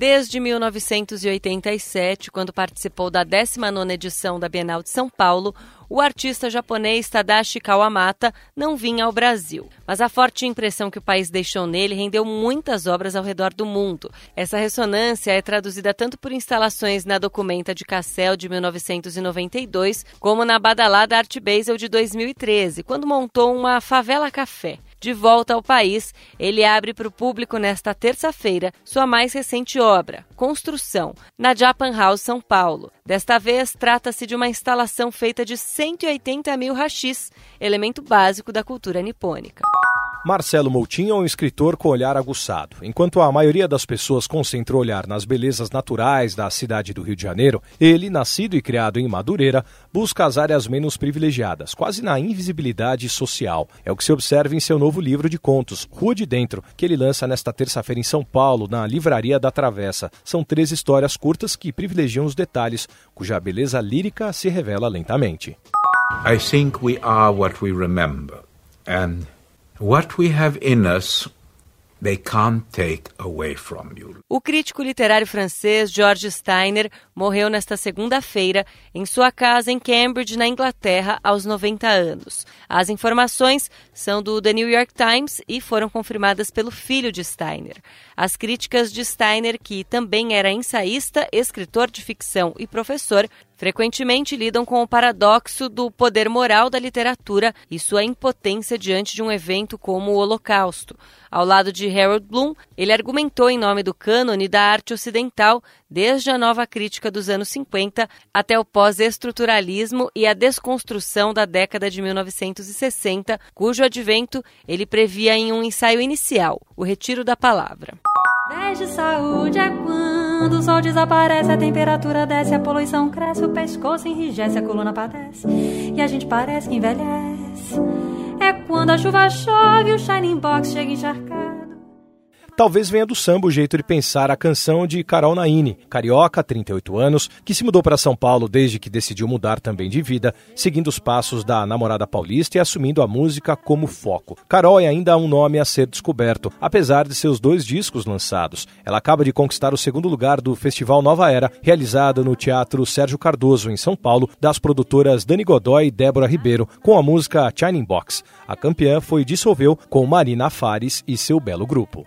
Desde 1987, quando participou da 19ª edição da Bienal de São Paulo, o artista japonês Tadashi Kawamata não vinha ao Brasil. Mas a forte impressão que o país deixou nele rendeu muitas obras ao redor do mundo. Essa ressonância é traduzida tanto por instalações na Documenta de Cassel de 1992, como na badalada Art Basel de 2013, quando montou uma favela café. De volta ao país, ele abre para o público nesta terça-feira sua mais recente obra, Construção, na Japan House São Paulo. Desta vez, trata-se de uma instalação feita de 180 mil rachis, elemento básico da cultura nipônica. Marcelo Moutinho é um escritor com olhar aguçado. Enquanto a maioria das pessoas concentra o olhar nas belezas naturais da cidade do Rio de Janeiro, ele, nascido e criado em Madureira, busca as áreas menos privilegiadas, quase na invisibilidade social. É o que se observa em seu novo livro de contos, Rua de Dentro, que ele lança nesta terça-feira em São Paulo, na Livraria da Travessa. São três histórias curtas que privilegiam os detalhes, cuja beleza lírica se revela lentamente. I think we are what we remember. And What we have in us They can't take away from you. O crítico literário francês George Steiner morreu nesta segunda-feira em sua casa em Cambridge, na Inglaterra, aos 90 anos. As informações são do The New York Times e foram confirmadas pelo filho de Steiner. As críticas de Steiner, que também era ensaísta, escritor de ficção e professor, frequentemente lidam com o paradoxo do poder moral da literatura e sua impotência diante de um evento como o Holocausto. Ao lado de Harold Bloom, ele argumentou em nome do cânone da arte ocidental, desde a nova crítica dos anos 50 até o pós-estruturalismo e a desconstrução da década de 1960, cujo advento ele previa em um ensaio inicial, O Retiro da Palavra. 10 de saúde é quando o sol desaparece, a temperatura desce, a poluição cresce, o pescoço enrijece, a coluna padece e a gente parece que envelhece. É quando a chuva chove, o Shining Box chega encharcado. Talvez venha do samba o jeito de pensar a canção de Carol Naine, carioca, 38 anos, que se mudou para São Paulo desde que decidiu mudar também de vida, seguindo os passos da namorada paulista e assumindo a música como foco. Carol é ainda um nome a ser descoberto, apesar de seus dois discos lançados. Ela acaba de conquistar o segundo lugar do Festival Nova Era, realizado no Teatro Sérgio Cardoso, em São Paulo, das produtoras Dani Godoy e Débora Ribeiro, com a música Shining Box. A campeã foi Dissolveu com Marina Fares e seu belo grupo.